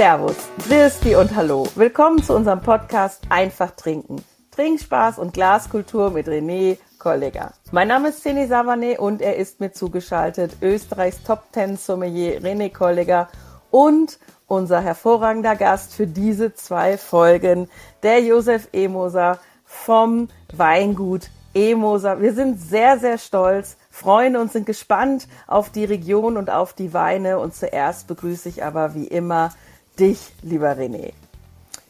Servus, Christi und Hallo. Willkommen zu unserem Podcast Einfach Trinken. Trinkspaß und Glaskultur mit René Kollega. Mein Name ist Ceni Savane und er ist mir zugeschaltet, Österreichs Top Ten Sommelier René Kollega und unser hervorragender Gast für diese zwei Folgen, der Josef Emoser vom Weingut Emoser. Wir sind sehr, sehr stolz, freuen uns, sind gespannt auf die Region und auf die Weine. Und zuerst begrüße ich aber wie immer dich, lieber René.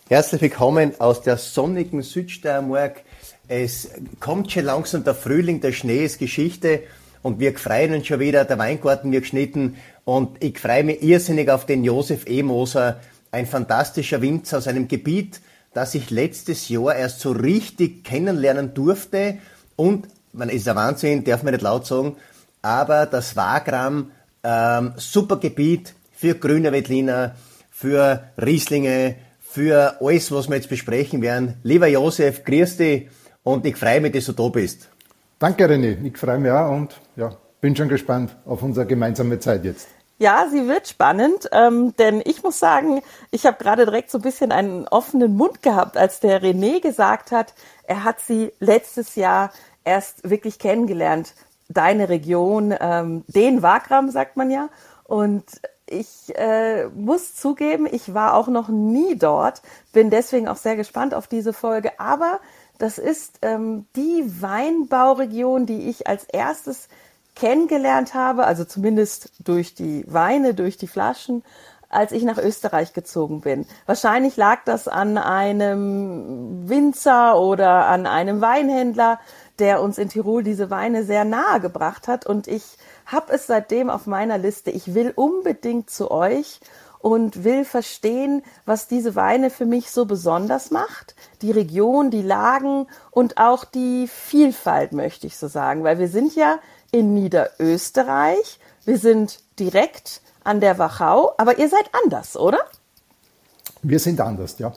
Herzlich willkommen aus der sonnigen Südsteiermark. Es kommt schon langsam der Frühling, der Schnee ist Geschichte und wir freuen uns schon wieder, der Weingarten wird geschnitten und ich freue mich irrsinnig auf den Josef E. Moser, ein fantastischer Winzer aus einem Gebiet, das ich letztes Jahr erst so richtig kennenlernen durfte und, man ist ein Wahnsinn, darf man nicht laut sagen, aber das Wagram, ähm, super Gebiet für grüne Wettliner, für Rieslinge, für alles, was wir jetzt besprechen werden. Lieber Josef, grüß dich und ich freue mich, dass du da bist. Danke, René. Ich freue mich auch und ja, bin schon gespannt auf unsere gemeinsame Zeit jetzt. Ja, sie wird spannend, ähm, denn ich muss sagen, ich habe gerade direkt so ein bisschen einen offenen Mund gehabt, als der René gesagt hat, er hat sie letztes Jahr erst wirklich kennengelernt, deine Region, ähm, den Wagram sagt man ja. Und ich äh, muss zugeben, ich war auch noch nie dort, bin deswegen auch sehr gespannt auf diese Folge. Aber das ist ähm, die Weinbauregion, die ich als erstes kennengelernt habe, also zumindest durch die Weine, durch die Flaschen, als ich nach Österreich gezogen bin. Wahrscheinlich lag das an einem Winzer oder an einem Weinhändler, der uns in Tirol diese Weine sehr nahe gebracht hat. Und ich habe es seitdem auf meiner Liste. Ich will unbedingt zu euch und will verstehen, was diese Weine für mich so besonders macht. Die Region, die Lagen und auch die Vielfalt, möchte ich so sagen. Weil wir sind ja in Niederösterreich. Wir sind direkt an der Wachau, aber ihr seid anders, oder? Wir sind anders, ja.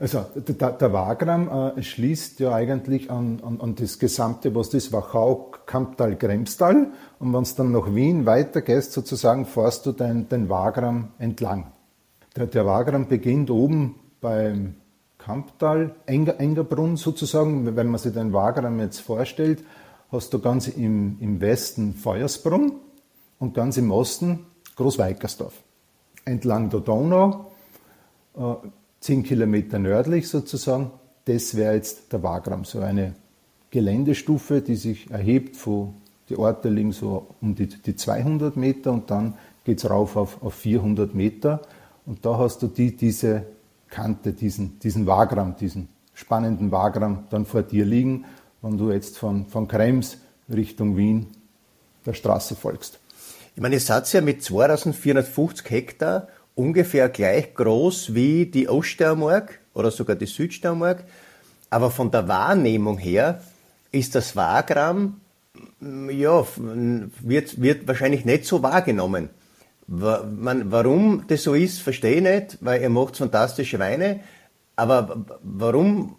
Also der, der Wagram äh, schließt ja eigentlich an, an, an, das Gesamte, was das Wachau, Kamptal, Kremstal. Und wenn du dann nach Wien weitergehst, sozusagen, fährst du den, den Wagram entlang. Der, der Wagram beginnt oben beim Kamptal, Enger, Engerbrunn sozusagen. Wenn man sich den Wagram jetzt vorstellt, hast du ganz im, im Westen Feuersbrunn und ganz im Osten Großweikersdorf. Entlang der Donau, äh, zehn Kilometer nördlich sozusagen, das wäre jetzt der Wagram, so eine Geländestufe, die sich erhebt, von, die Orte liegen so um die, die 200 Meter und dann geht es rauf auf, auf 400 Meter und da hast du die, diese Kante, diesen, diesen Wagram, diesen spannenden Wagram dann vor dir liegen, wenn du jetzt von, von Krems Richtung Wien der Straße folgst. Ich meine, ihr seid ja mit 2450 Hektar ungefähr gleich groß wie die Oststeiermark oder sogar die Südsteiermark. Aber von der Wahrnehmung her ist das Wagram, ja, wird, wird wahrscheinlich nicht so wahrgenommen. Warum das so ist, verstehe ich nicht, weil ihr macht fantastische Weine. Aber warum,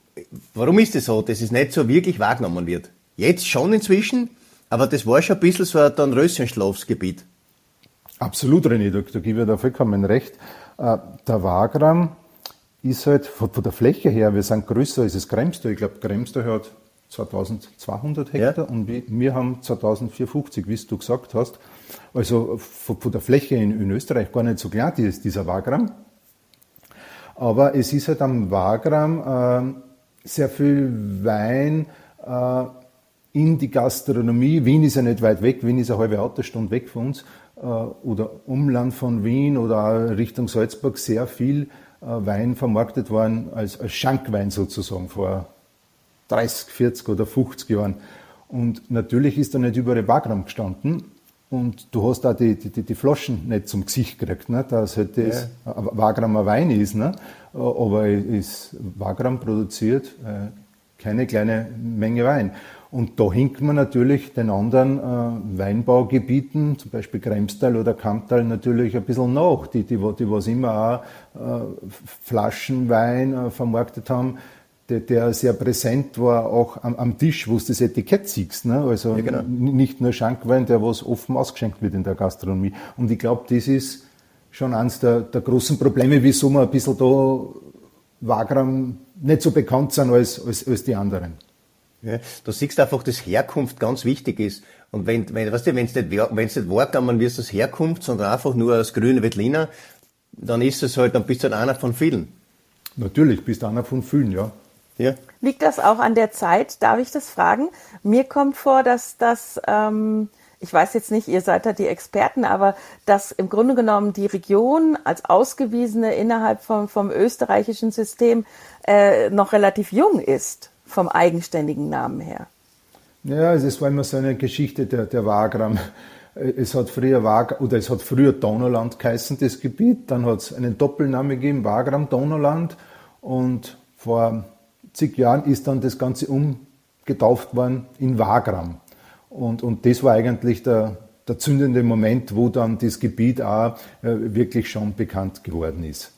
warum ist es das so, dass es nicht so wirklich wahrgenommen wird? Jetzt schon inzwischen, aber das war schon ein bisschen so ein Dornröschenschlafsgebiet. Absolut, René, da, da gebe ich dir vollkommen recht. Äh, der Wagram ist halt von, von, der Fläche her, wir sind größer als das Kremstal. Ich glaube, Kremstal hat 2200 Hektar ja. und wir, haben 2450, wie du gesagt hast. Also von, von der Fläche in, in, Österreich gar nicht so klein, dieser Wagram. Aber es ist halt am Wagram äh, sehr viel Wein äh, in die Gastronomie. Wien ist ja nicht weit weg, Wien ist eine halbe Autostunde weg von uns. Äh, oder Umland von Wien oder Richtung Salzburg sehr viel äh, Wein vermarktet worden als, als Schankwein sozusagen vor 30, 40 oder 50 Jahren. Und natürlich ist da nicht überall Wagram gestanden. Und du hast auch die, die, die Flaschen nicht zum Gesicht gekriegt, ne? dass halt das ja. Wagram ein Wein ist. Ne? Aber es ist Wagram produziert äh, keine kleine Menge Wein. Und da hinkt man natürlich den anderen äh, Weinbaugebieten, zum Beispiel Kremstal oder Kamptal, natürlich ein bisschen nach, die, die, die was immer auch äh, Flaschenwein äh, vermarktet haben, der, der, sehr präsent war, auch am, am, Tisch, wo du das Etikett siehst. Ne? Also ja, genau. nicht nur Schankwein, der was offen ausgeschenkt wird in der Gastronomie. Und ich glaube, das ist schon eines der, der großen Probleme, wieso wir ein bisschen da Wagram nicht so bekannt sind als, als, als die anderen. Ja, du siehst einfach, dass Herkunft ganz wichtig ist. Und wenn, wenn, weißt du, wenn es nicht, wenn es nicht wahrgenommen wirst als Herkunft, sondern einfach nur als grüne Wettliner, dann ist es halt, dann bist du halt einer von vielen. Natürlich, bist du einer von vielen, ja. ja. Liegt das auch an der Zeit? Darf ich das fragen? Mir kommt vor, dass das, ähm, ich weiß jetzt nicht, ihr seid da die Experten, aber dass im Grunde genommen die Region als Ausgewiesene innerhalb vom, vom österreichischen System äh, noch relativ jung ist vom eigenständigen Namen her? Ja, es war immer so eine Geschichte der, der Wagram. Es hat früher Wag oder es hat früher Donauland geheißen, das Gebiet. Dann hat es einen Doppelnamen gegeben, Wagram Donauland. Und vor zig Jahren ist dann das Ganze umgetauft worden in Wagram. Und, und das war eigentlich der, der zündende Moment, wo dann das Gebiet auch äh, wirklich schon bekannt geworden ist.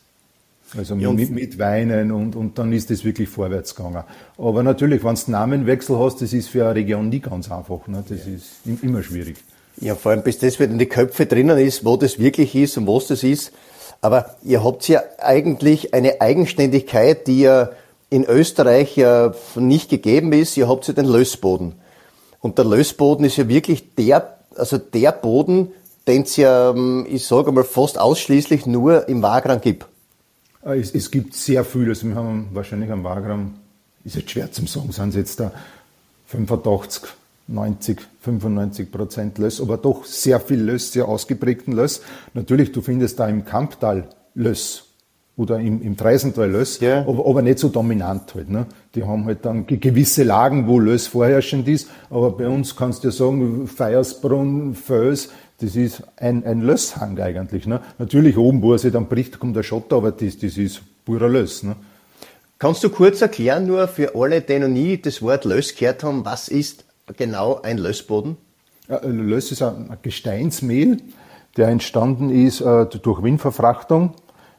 Also ja, mit, mit, Weinen und, und dann ist es wirklich vorwärts gegangen. Aber natürlich, wenn du Namenwechsel hast, das ist für eine Region nie ganz einfach. Ne? Das ja. ist immer schwierig. Ja, vor allem bis das wieder in die Köpfe drinnen ist, wo das wirklich ist und was das ist. Aber ihr habt ja eigentlich eine Eigenständigkeit, die ja in Österreich ja nicht gegeben ist. Ihr habt ja den Lössboden. Und der Lössboden ist ja wirklich der, also der Boden, den es ja, ähm, ich sage mal, fast ausschließlich nur im Wagram gibt. Äh, es, es, gibt sehr viel, also wir haben wahrscheinlich am Wagram, ist jetzt schwer zum sagen, sind es jetzt da 85, 90, 95 Prozent Löss, aber doch sehr viel Löss, sehr ausgeprägten Löss. Natürlich, du findest da im Kamptal Löss oder im, im Treisental Löss, ja. aber, aber nicht so dominant halt. Ne? Die haben halt dann gewisse Lagen, wo Löss vorherrschend ist, aber bei uns kannst du ja sagen, Feiersbrunn, Föß, das ist ein, ein Lösshang eigentlich. Ne? Natürlich oben, wo er sich dann bricht, kommt der Schotter, aber das, das ist purer Löss. Ne? Kannst du kurz erklären, nur für alle, die noch nie das Wort Löss gehört haben, was ist genau ein Lössboden? Ja, Löss ist ein Gesteinsmehl, der entstanden ist äh, durch Windverfrachtung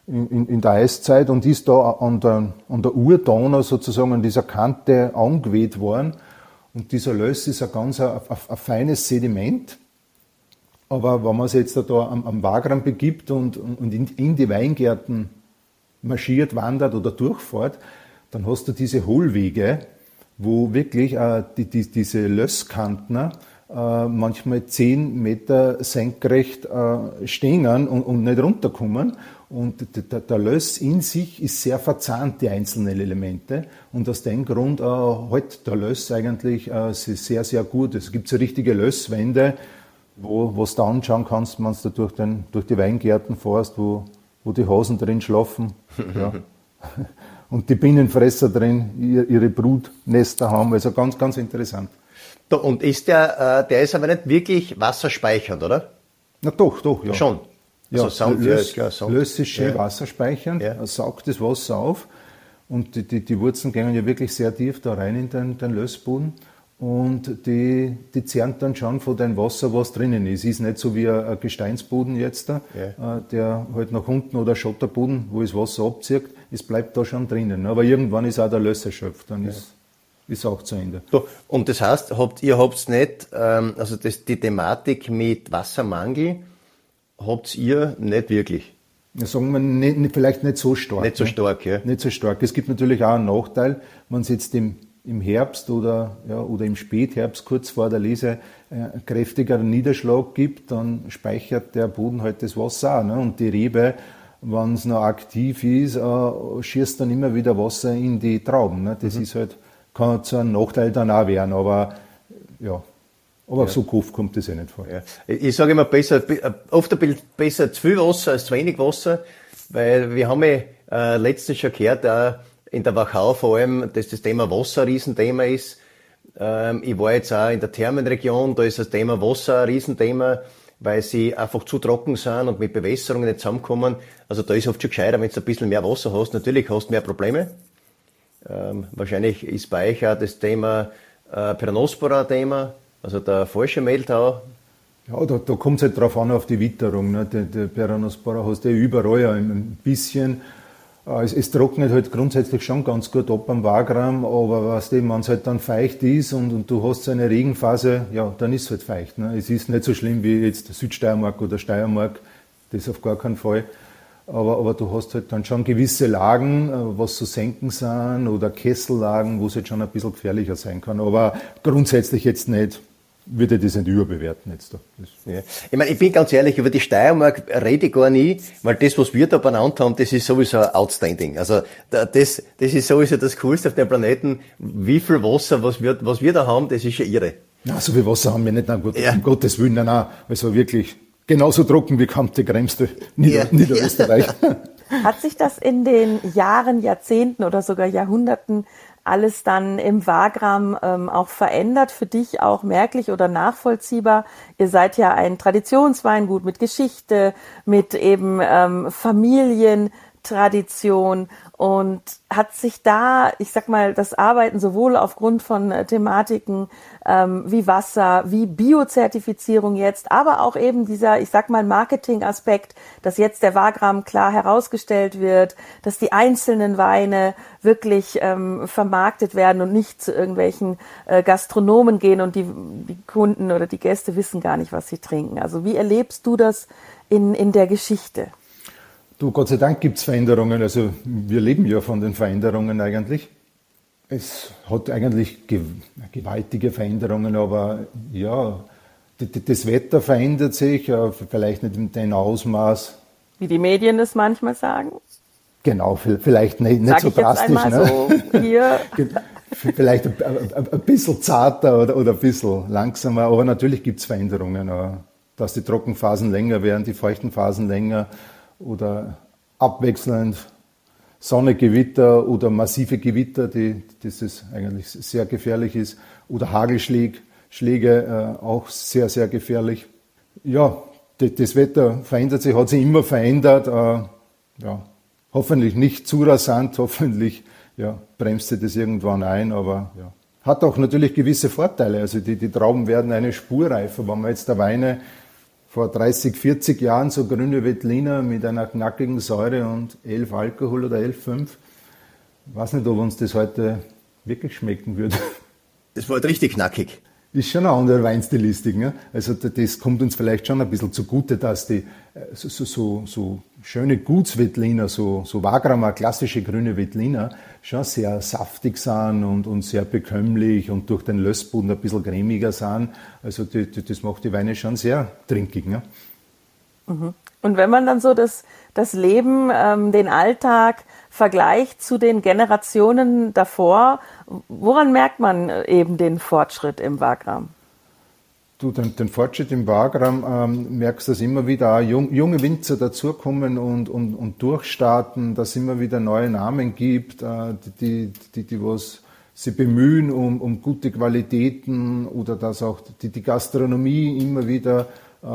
in, in, der Eiszeit und ist da an der, an der Urdonau sozusagen an dieser Kante angeweht worden. Und dieser Löss ist ein ganz ein, ein, ein feines Sediment aber wenn man sich jetzt da am, am Wagram begibt und, und in, in, die Weingärten marschiert, wandert oder durchfährt, dann hast du diese Hohlwege, wo wirklich äh, die, die, diese Lösskanten äh, manchmal zehn Meter senkrecht äh, stehen und, und nicht runterkommen. Und der, der Löss in sich ist sehr verzahnt, die einzelnen Elemente. Und aus dem Grund äh, hält der Löss eigentlich äh, sehr, sehr gut. Es gibt so richtige Lösswände, wo du da anschauen kannst, wenn du durch, den, durch die Weingärten fährst, wo, wo die Hasen drin schlafen. Ja. Und die Bienenfresser drin ihre Brutnester haben. Also ganz, ganz interessant. Und ist der, äh, der ist aber nicht wirklich wasserspeichernd, oder? Na doch, doch, ja. Schon. Ja, also löst, ja, löst ist schön ja. wasserspeichernd, ja. saugt das Wasser auf und die, die, die Wurzeln gehen ja wirklich sehr tief da rein in den, den Lössboden und die, die zerren dann schon von dem Wasser, was drinnen ist. Ist nicht so wie ein Gesteinsboden jetzt, ja. Äh, der halt nach unten oder Schotterboden, wo das Wasser abzieht, es bleibt da schon drinnen. Aber irgendwann ist auch der Löss erschöpft, dann ja. ist, ist auch zu Ende. Und das heißt, habt, ihr habt nicht, ähm, also das, die Thematik mit Wassermangel, habt ihr nicht wirklich? Sagen wir, nicht, vielleicht nicht so stark. Nicht so ne? stark, ja. Nicht so stark. Es gibt natürlich auch einen Nachteil, man sitzt im im Herbst oder, ja, oder im Spätherbst kurz vor der Lese äh, kräftigeren Niederschlag gibt, dann speichert der Boden halt das Wasser auch. Ne? Und die Rebe, wenn es noch aktiv ist, äh, schießt dann immer wieder Wasser in die Trauben. Ne? Das mhm. ist halt, kann zu einem Nachteil dann auch werden, aber ja. Aber ja. so oft kommt das ja nicht vor. Ja. Ich sage immer besser, oft ein bisschen besser zu viel Wasser als zu wenig Wasser, weil wir haben ja äh, letztens schon gehört, äh, in der Wachau vor allem, dass das Thema Wasser ein Riesenthema ist. Ähm, ich war jetzt auch in der Thermenregion, da ist das Thema Wasser ein Riesenthema, weil sie einfach zu trocken sind und mit Bewässerungen nicht zusammenkommen. Also da ist oft schon gescheiter, wenn du ein bisschen mehr Wasser hast. Natürlich hast du mehr Probleme. Ähm, wahrscheinlich ist bei euch auch das Thema äh, ein Thema, also der falsche Mehltau. Ja, da, da kommt es halt drauf an, auf die Witterung. Ne? Der, der Peronospora hast du ja überall ein bisschen. Äh, es, es, trocknet halt grundsätzlich schon ganz gut ab am Wagram, aber was wenn es halt dann feucht ist und, und, du hast so eine Regenphase, ja, dann ist es halt feucht. Ne? Es ist nicht so schlimm wie jetzt Südsteiermark oder Steiermark. das auf gar keinen Fall. Aber, aber du hast halt dann schon gewisse Lagen, äh, was so Senken sind oder Kessellagen, wo es jetzt schon ein bisschen gefährlicher sein kann. Aber grundsätzlich jetzt nicht würde das nicht überbewerten jetzt da. Ja. Ich meine, ich bin ganz ehrlich, über die Steiermark rede ich gar nie, weil das, was wir da benannt haben, das ist sowieso outstanding. Also das, das ist sowieso das Coolste auf dem Planeten. Wie viel Wasser, was wir, was wir da haben, das ist ja irre. Ja, so viel Wasser haben wir nicht, nein, gut, ja. um Gottes Willen, nein, nein. Also wirklich genauso trocken wie Kante Kremste, Nieder ja. Niederösterreich. Hat sich das in den Jahren, Jahrzehnten oder sogar Jahrhunderten alles dann im Wagram ähm, auch verändert, für dich auch merklich oder nachvollziehbar? Ihr seid ja ein Traditionsweingut mit Geschichte, mit eben ähm, Familientradition und hat sich da, ich sag mal, das Arbeiten sowohl aufgrund von äh, Thematiken ähm, wie Wasser, wie Biozertifizierung jetzt, aber auch eben dieser, ich sag mal, Marketingaspekt, dass jetzt der Wagram klar herausgestellt wird, dass die einzelnen Weine wirklich ähm, vermarktet werden und nicht zu irgendwelchen äh, Gastronomen gehen und die, die Kunden oder die Gäste wissen gar nicht, was sie trinken. Also wie erlebst du das in, in der Geschichte? Du, Gott sei Dank gibt es Veränderungen. Also wir leben ja von den Veränderungen eigentlich. Es hat eigentlich gewaltige Veränderungen, aber ja, das Wetter verändert sich, vielleicht nicht in dem Ausmaß. Wie die Medien es manchmal sagen? Genau, vielleicht nicht, nicht so drastisch. Ne? So hier. vielleicht ein, ein, ein, bisschen zarter oder, oder ein bisschen langsamer, aber natürlich gibt es Veränderungen. Dass die Trockenphasen länger werden, die feuchten Phasen länger, oder abwechselnd Sonne, Gewitter oder massive Gewitter, die, das ist eigentlich sehr gefährlich ist, oder Hagelschläge, Schläge, äh, auch sehr, sehr gefährlich. Ja, das Wetter verändert sich, hat sich immer verändert. Äh, ja, hoffentlich nicht zu rasant, hoffentlich ja, bremst sich das irgendwann ein, aber ja. Hat auch natürlich gewisse Vorteile. Also die, die Trauben werden eine Spur reifer. Wenn man jetzt der Weine vor 30, 40 Jahren so grüne Veltliner mit einer knackigen Säure und 11 Alkohol oder 11,5. Ich weiß nicht, ob uns das heute wirklich schmecken würde. Das war halt richtig knackig. Ist schon eine andere Weinstilistik. Ne? Also das kommt uns vielleicht schon ein bisschen zugute, dass die äh, so, so, so schöne Gutswettliner, so, so Wagramer, klassische grüne Wettliner, schon sehr saftig sind und, und sehr bekömmlich und durch den Lössboden ein bisschen cremiger sind. Also die, die, das macht die Weine schon sehr trinkig. Ne? Mhm. Und wenn man dann so das, das Leben, ähm, den Alltag vergleicht zu den Generationen davor, woran merkt man eben den Fortschritt im Wagram? Du, den, den, Fortschritt im Wagram ähm, merkst, dass immer wieder jung, junge Winzer dazukommen und, und, und durchstarten, dass es immer wieder neue Namen gibt, äh, die, die, die was sie bemühen um, um gute Qualitäten oder dass auch die, die Gastronomie immer wieder äh,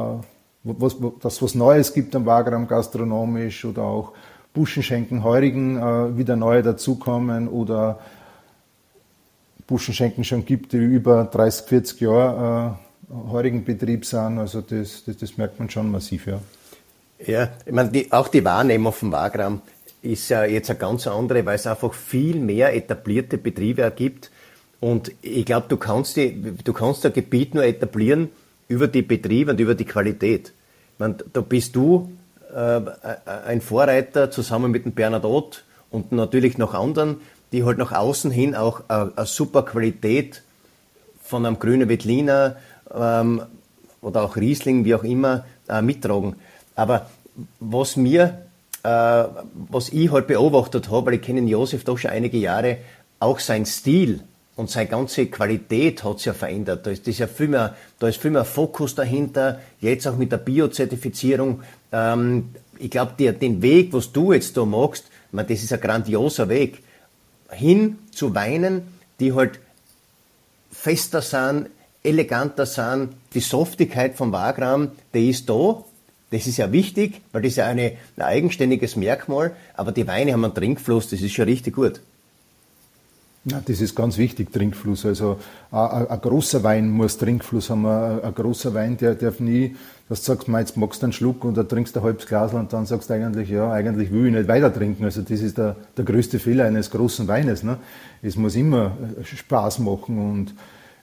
was, dass was Neues gibt am Wagram gastronomisch oder auch Buschenschenken, Heurigen äh, wieder neue dazukommen oder Buschenschenken schon gibt, die über 30, 40 Jahre äh, heurigen Betrieb sind. Also das, das, das, merkt man schon massiv, ja. Ja, ich meine, die, auch die Wahrnehmung vom Wagram ist ja jetzt eine ganz andere, weil es einfach viel mehr etablierte Betriebe gibt. Und ich glaube, du kannst die, du kannst ein Gebiet nur etablieren über die Betriebe und über die Qualität. Ich meine, da bist du äh, ein Vorreiter zusammen mit dem Bernadotte und natürlich noch anderen, die halt nach außen hin auch eine, eine super Qualität von einem grünen Wettliner, ähm, oder auch Riesling, wie auch immer, äh, mittragen. Aber was mir, äh, was ich halt beobachtet habe, weil ich kenne Josef doch schon einige Jahre, auch sein Stil und seine ganze Qualität hat sich ja verändert. Da ist, das ja viel mehr, da ist viel mehr Fokus dahinter, jetzt auch mit der Biozertifizierung. Ähm, ich glaube, den Weg, was du jetzt da machst, man, das ist ein grandioser Weg. Hin zu Weinen, die halt fester sind, eleganter sind. Die Softigkeit vom Wagram, die ist da. Das ist ja wichtig, weil das ist ja eine, ein eigenständiges Merkmal. Aber die Weine haben einen Trinkfluss, das ist schon richtig gut. Ja, das ist ganz wichtig, Trinkfluss. Also ein, großer Wein muss Trinkfluss haben. Ein, großer Wein, der darf nie, dass du sagst, jetzt magst du einen Schluck oder trinkst ein halbes Glas und dann sagst du eigentlich, ja, eigentlich will ich nicht weiter trinken. Also das ist der, der größte Fehler eines großen Weines. Ne? Es muss immer Spaß machen und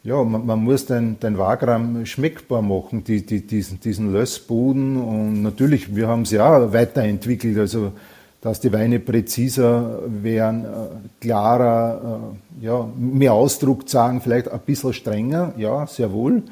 ja, man, man, muss den, den Wagram schmeckbar machen, die, die, diesen, diesen Lössboden. Und natürlich, wir haben es ja weiterentwickelt, also dass die Weine präziser werden, äh, klarer, äh, ja, mehr Ausdruck sagen, vielleicht ein bisschen strenger, ja, sehr wohl,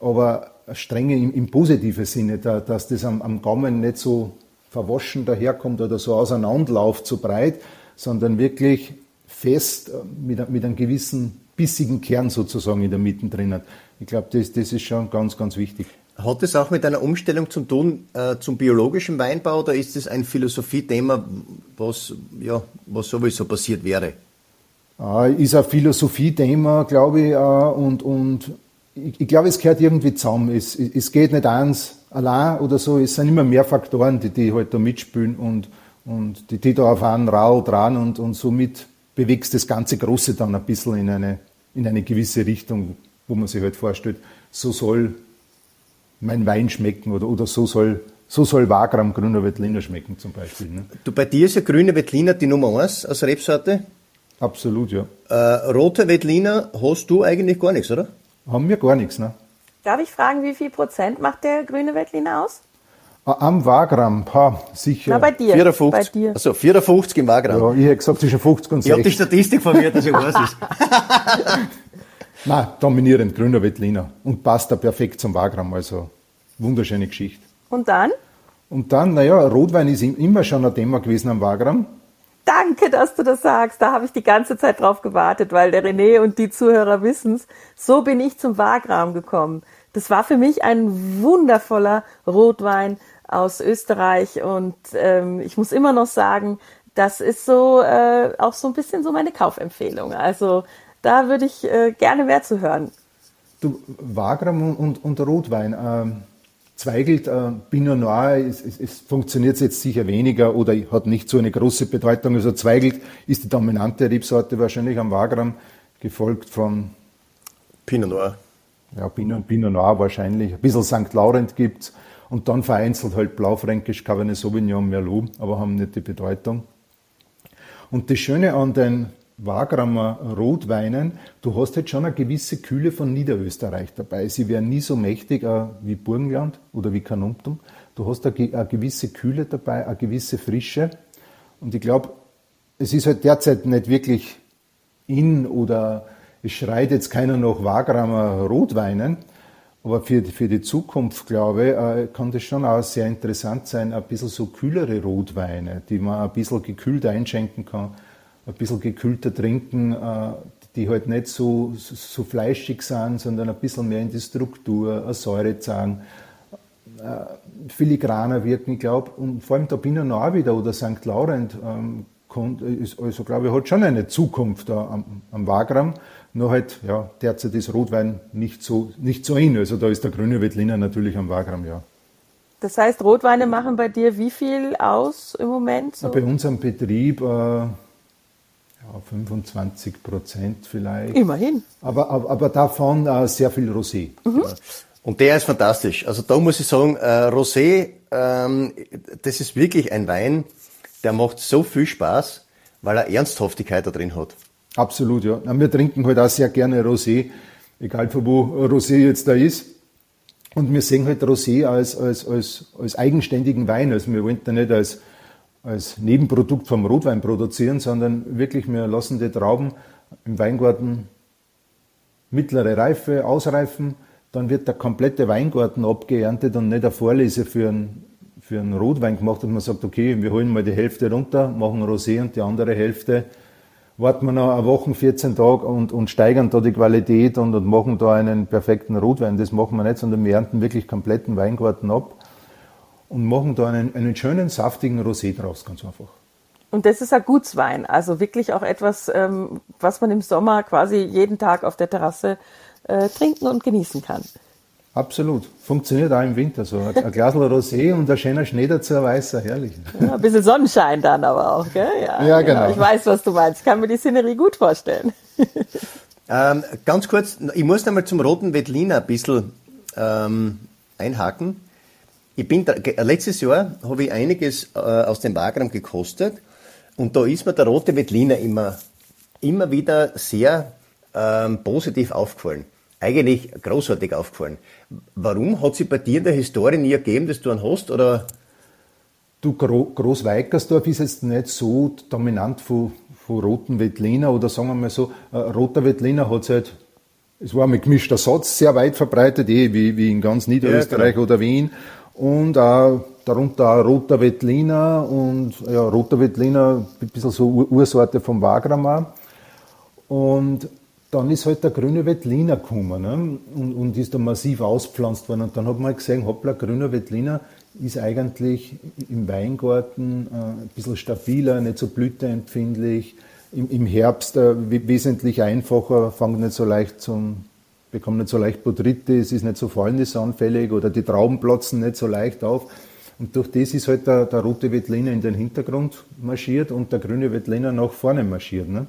aber strenger im, im positiven Sinne, da, dass das am, am Gaumen nicht so verwaschen daherkommt oder so auseinanderläuft, so breit, sondern wirklich fest äh, mit, mit einem gewissen bissigen Kern sozusagen in der Mitte drin hat. Ich glaube, das, das ist schon ganz, ganz wichtig. Hat es auch mit einer Umstellung zu tun äh, zum biologischen Weinbau oder ist es ein Philosophiethema, was, ja, was sowieso passiert wäre? Äh, ist ein Philosophiethema, glaube ich, äh, und, und ich, ich, glaube, es gehört irgendwie zusammen. Es, es geht nicht eins allein oder so, es sind immer mehr Faktoren, die, die halt da mitspielen und, und die, die da auf einen Rau dran und, und somit bewegst das ganze Große dann ein bisschen in eine, in eine gewisse Richtung, wo man sich halt vorstellt, so soll mein Wein schmecken oder, oder so soll so soll Wagram Grüner Veltliner schmecken zum Beispiel. Ne? Du, bei dir ist ja Grüne Veltliner die Nummer eins als Rebsorte. Absolut, ja. Äh, rote Veltliner hast du eigentlich gar nichts, oder? Haben wir gar nichts, ne? Darf ich fragen, wie viel Prozent macht der grüne Veltliner aus? Am Wagram, ha, sicher. Na, bei dir. 54. Bei dir. Also 54 im Wagram. Ja, ich hätte gesagt zwischen 50 und 60. Ich habe die Statistik von mir, dass ich weiß es. Nein, dominierend grüner Veltliner und passt da perfekt zum Wagram, also wunderschöne Geschichte. Und dann? Und dann, naja, Rotwein ist immer schon ein Thema gewesen am Wagram. Danke, dass du das sagst. Da habe ich die ganze Zeit drauf gewartet, weil der René und die Zuhörer wissen's. So bin ich zum Wagram gekommen. Das war für mich ein wundervoller Rotwein aus Österreich und ähm, ich muss immer noch sagen, das ist so äh, auch so ein bisschen so meine Kaufempfehlung. Also da würde ich äh, gerne mehr zu hören. Du, Wagram und, und Rotwein. Ähm, Zweigelt, äh, Pinot Noir, es, es, es funktioniert jetzt sicher weniger oder hat nicht so eine große Bedeutung. Also Zweigelt ist die dominante Rebsorte wahrscheinlich am Wagram, gefolgt von Pinot Noir. Ja, Pinot, Pinot Noir wahrscheinlich. Ein bisschen St. Laurent gibt's und dann vereinzelt halt Blaufränkisch, Cabernet Sauvignon, Merlot, aber haben nicht die Bedeutung. Und das Schöne an den Wagrammer Rotweinen, du hast jetzt schon eine gewisse Kühle von Niederösterreich dabei. Sie wären nie so mächtig äh, wie Burgenland oder wie Kanuntum. Du hast eine, eine gewisse Kühle dabei, eine gewisse Frische. Und ich glaube, es ist halt derzeit nicht wirklich in oder es schreit jetzt keiner nach Wagrammer Rotweinen. Aber für, für die Zukunft, glaube ich, äh, kann das schon auch sehr interessant sein, ein bisschen so kühlere Rotweine, die man ein bisschen gekühlt einschenken kann ein bisschen gekühlter trinken, äh, die halt nicht so, so fleischig sind, sondern ein bisschen mehr in die Struktur, eine Säure zeigen, äh, filigraner wirken, ich glaube. Und vor allem der Pinot Noir wieder oder St. Laurent, ähm, also glaube ich, hat schon eine Zukunft da am, am Wagram. Nur halt, ja, derzeit ist Rotwein nicht so, nicht so in. Also da ist der grüne Veltliner natürlich am Wagram, ja. Das heißt, Rotweine machen bei dir wie viel aus im Moment? So? Bei unserem Betrieb äh, ja, 25 Prozent vielleicht. Immerhin. Aber, aber, aber davon äh, sehr viel Rosé. Mhm. Und der ist fantastisch. Also da muss ich sagen, äh, Rosé, ähm, das ist wirklich ein Wein, der macht so viel Spaß, weil er Ernsthaftigkeit da drin hat. Absolut, ja. Wir trinken halt auch sehr gerne Rosé, egal von wo Rosé jetzt da ist. Und wir sehen halt Rosé als, als, als, als eigenständigen Wein. Also wir wollen da nicht als als Nebenprodukt vom Rotwein produzieren, sondern wirklich, wir lassen die Trauben im Weingarten mittlere Reife ausreifen, dann wird der komplette Weingarten abgeerntet und nicht eine Vorlese für einen, für einen Rotwein gemacht und man sagt, okay, wir holen mal die Hälfte runter, machen Rosé und die andere Hälfte warten wir noch eine Woche, 14 Tage und, und steigern da die Qualität und, und machen da einen perfekten Rotwein. Das machen wir nicht, sondern wir ernten wirklich kompletten Weingarten ab und machen da einen, einen schönen, saftigen Rosé draus, ganz einfach. Und das ist ein Gutswein, also wirklich auch etwas, ähm, was man im Sommer quasi jeden Tag auf der Terrasse äh, trinken und genießen kann. Absolut. Funktioniert auch im Winter so. Ein Glas Rosé und ein schöner Schnee dazu, ein weißer, herrlich. Ja, ein bisschen Sonnenschein dann aber auch, gell? Ja, ja genau. Ich weiß, was du meinst. Ich kann mir die Szenerie gut vorstellen. ähm, ganz kurz, ich muss nochmal zum roten Veltliner ein bisschen ähm, einhaken. Ich bin da, letztes Jahr habe ich einiges äh, aus dem Wagram gekostet und da ist mir der rote Veltliner immer, immer wieder sehr ähm, positiv aufgefallen. Eigentlich großartig aufgefallen. Warum hat sich bei dir in der Historie nie ergeben, dass du einen hast? Oder? Du, Gro Großweikersdorf ist jetzt nicht so dominant von, von roten Wettliner oder sagen wir mal so, äh, roter Wettliner hat es halt, es war mit gemischter Satz sehr weit verbreitet, eh, wie, wie in ganz Niederösterreich ja, genau. oder Wien. Und auch darunter auch roter Wettliner und ja, roter Wettliner, ein bisschen so Ursorte vom Wagram Und dann ist halt der grüne Wettliner gekommen ne? und, und ist da massiv auspflanzt worden. Und dann hat man halt gesehen, hoppla, grüner Wettliner ist eigentlich im Weingarten äh, ein bisschen stabiler, nicht so blüteempfindlich. Im, im Herbst äh, wesentlich einfacher, fängt nicht so leicht zum, bekommt nicht so leicht Botrytis, ist nicht so fäulnisanfällig oder die Trauben platzen nicht so leicht auf. Und durch das ist halt der, der rote Wettliner in den Hintergrund marschiert und der grüne Wettliner nach vorne marschiert. Ne?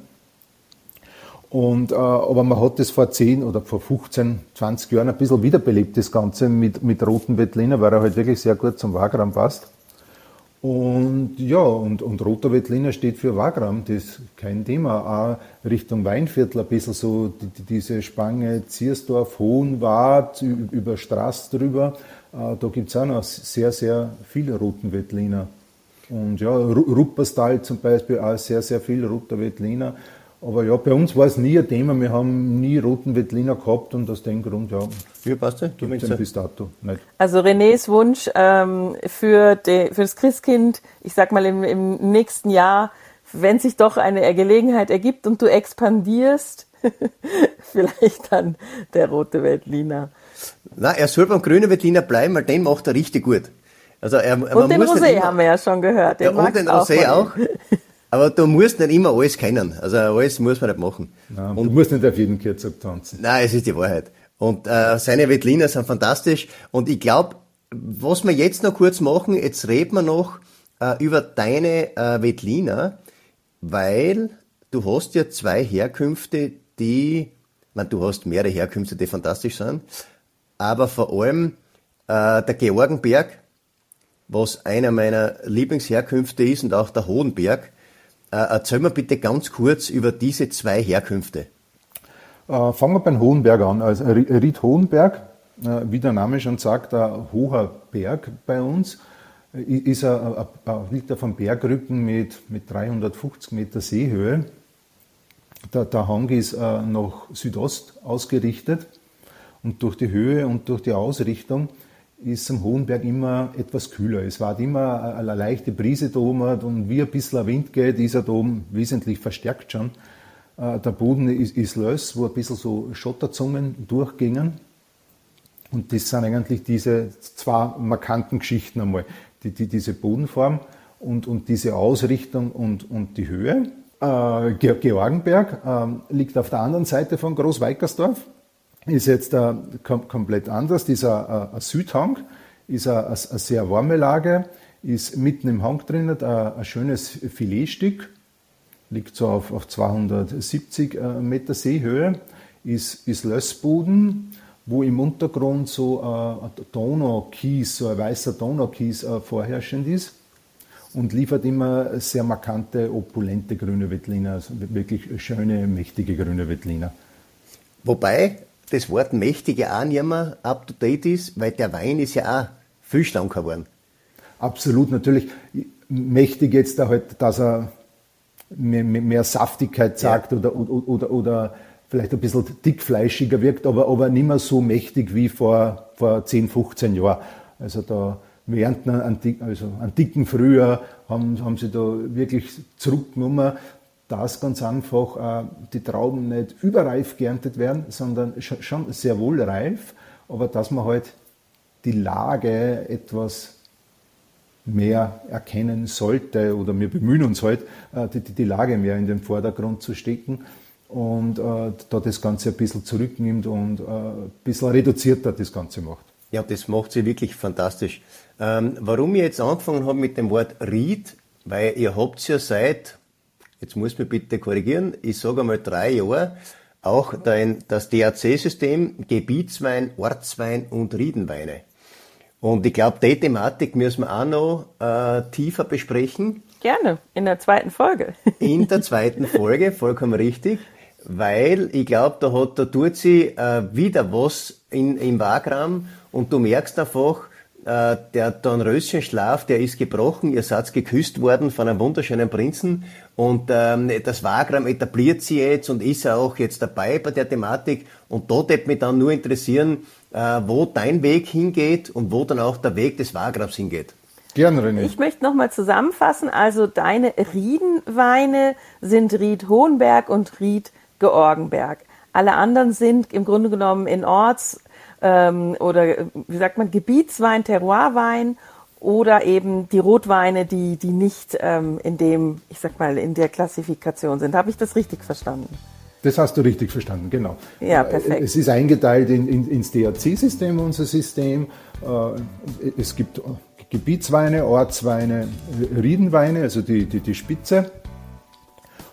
Und, äh, aber man hat das vor 10 oder vor 15, 20 Jahren ein bisschen wiederbelebt, das Ganze mit, mit roten Wettliner, weil er halt wirklich sehr gut zum Wagram passt. Und ja, und, und roter Wettliner steht für Wagram, das ist kein Thema. Auch Richtung Weinviertel ein bisschen so die, die, diese Spange Ziersdorf, Hohenwart, über Straß drüber. Äh, da gibt es auch noch sehr, sehr viele roten Wettliner. Und ja, Rupperstal zum Beispiel auch sehr, sehr viel roter Wettliner. Aber ja, bei uns war es nie ein Thema. Wir haben nie roten Wettliner gehabt und aus dem Grund, ja. Wie passt das? Gibt es bis dato nicht. Also Renés Wunsch ähm, für, die, für das Christkind, ich sag mal im, im nächsten Jahr, wenn sich doch eine Gelegenheit ergibt und du expandierst, vielleicht dann der rote Wettliner. Na, er soll beim grünen Wettliner bleiben, weil den macht er richtig gut. Also er, und den Rosé haben wir ja schon gehört. Den ja, und den Rosé auch. Aber du musst nicht immer alles kennen. Also alles muss man nicht machen. Nein, und du musst nicht auf jeden Kürzog tanzen. Nein, es ist die Wahrheit. Und äh, seine Wettliner sind fantastisch. Und ich glaube, was wir jetzt noch kurz machen, jetzt reden wir noch äh, über deine äh, Wettliner, weil du hast ja zwei Herkünfte, die, man, du hast mehrere Herkünfte, die fantastisch sind, aber vor allem äh, der Georgenberg, was einer meiner Lieblingsherkünfte ist und auch der Hohenberg, erzähl mir bitte ganz kurz über diese zwei Herkünfte. Äh, fangen wir beim Hohenberg an. Also Ried Hohenberg, äh, wie der Name schon sagt, ein hoher Berg bei uns, ist er, liegt auf einem Bergrücken mit, mit 350 Meter Seehöhe. Der, der Hang ist nach Südost ausgerichtet und durch die Höhe und durch die Ausrichtung ist am Hohenberg immer etwas kühler. Es war immer eine leichte Brise da oben und wie ein bisschen Wind geht, ist er da oben wesentlich verstärkt schon. Äh, der Boden ist, ist lös, wo ein bisschen so Schotterzungen durchgingen. Und das sind eigentlich diese zwei markanten Geschichten einmal. Die, die, diese Bodenform und, und diese Ausrichtung und, und die Höhe. Äh, Georgenberg äh, liegt auf der anderen Seite von Großweikersdorf ist jetzt äh, kom komplett anders. Dieser äh, Südhang ist eine, eine, sehr warme Lage, ist mitten im Hang drin, ein, ein schönes Filetstück, liegt so auf, auf 270 äh, Meter Seehöhe, ist, ist Lössboden, wo im Untergrund so äh, ein Donaukies, so ein weißer Donaukies äh, vorherrschend ist und liefert immer sehr markante, opulente grüne Wettliner, also wirklich schöne, mächtige grüne Wettliner. Wobei das Wort mächtig ja auch nicht mehr up to date ist, weil der Wein ist ja auch viel stärker geworden. Absolut, natürlich. Mächtig jetzt da halt, dass er mehr, mehr Saftigkeit sagt ja. oder, oder, oder, oder vielleicht ein bisschen dickfleischiger wirkt, aber, aber nicht mehr so mächtig wie vor, vor 10, 15 Jahren. Also da während einen, also einen dicken Frühjahr haben, haben sie da wirklich zurückgenommen dass ganz einfach äh, die Trauben nicht überreif geerntet werden, sondern schon sehr wohl reif, aber dass man halt die Lage etwas mehr erkennen sollte oder wir bemühen uns halt, äh, die, die Lage mehr in den Vordergrund zu stecken und äh, da das Ganze ein bisschen zurücknimmt und äh, ein bisschen reduzierter das Ganze macht. Ja, das macht sie wirklich fantastisch. Ähm, warum ich jetzt angefangen habe mit dem Wort Ried, weil ihr habt ja seit jetzt muss mich bitte korrigieren, ich sage einmal drei Jahre, auch dein, das DAC-System Gebietswein, Ortswein und Riedenweine. Und ich glaube, die Thematik müssen wir auch noch äh, tiefer besprechen. Gerne, in der zweiten Folge. in der zweiten Folge, vollkommen richtig. weil ich glaube, da hat, tut sie äh, wieder was in, im Wagram und du merkst einfach, äh, der Dornröschenschlaf, der ist gebrochen, ihr seid geküsst worden von einem wunderschönen Prinzen und ähm, das Wagram etabliert sie jetzt und ist auch jetzt dabei bei der Thematik und dort wird mich dann nur interessieren, äh, wo dein Weg hingeht und wo dann auch der Weg des Wagrams hingeht. Gerne, René. Ich möchte nochmal zusammenfassen. Also deine Riedenweine sind Ried Hohenberg und Ried Georgenberg. Alle anderen sind im Grunde genommen in Orts- ähm, oder wie sagt man, Gebietswein, Terroirwein oder eben die Rotweine, die, die nicht ähm, in dem, ich sag mal, in der Klassifikation sind. Habe ich das richtig verstanden? Das hast du richtig verstanden, genau. Ja, perfekt. Es ist eingeteilt in, in, ins DRC-System, unser System. Äh, es gibt Gebietsweine, Ortsweine, Riedenweine, also die, die, die Spitze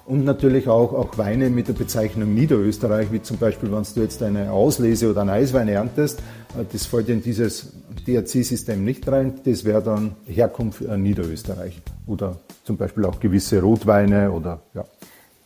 und natürlich auch, auch Weine mit der Bezeichnung Niederösterreich, wie zum Beispiel, wenn du jetzt eine Auslese oder einen Eiswein erntest, äh, das fällt in dieses DRC-System nicht rein, das wäre dann Herkunft äh, Niederösterreich oder zum Beispiel auch gewisse Rotweine oder ja.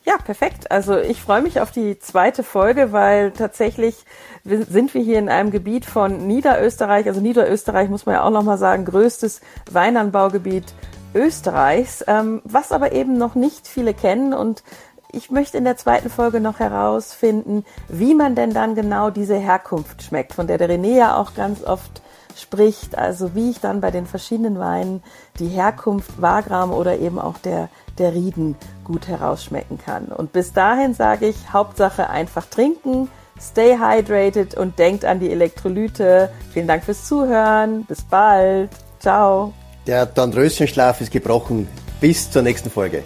Ja, perfekt. Also ich freue mich auf die zweite Folge, weil tatsächlich sind wir hier in einem Gebiet von Niederösterreich. Also Niederösterreich muss man ja auch nochmal sagen, größtes Weinanbaugebiet Österreichs, ähm, was aber eben noch nicht viele kennen und ich möchte in der zweiten Folge noch herausfinden, wie man denn dann genau diese Herkunft schmeckt, von der der René ja auch ganz oft spricht, also wie ich dann bei den verschiedenen Weinen die Herkunft Wagram oder eben auch der, der Rieden gut herausschmecken kann. Und bis dahin sage ich, Hauptsache einfach trinken, stay hydrated und denkt an die Elektrolyte. Vielen Dank fürs Zuhören. Bis bald. Ciao. Der Dornröschenschlaf ist gebrochen. Bis zur nächsten Folge.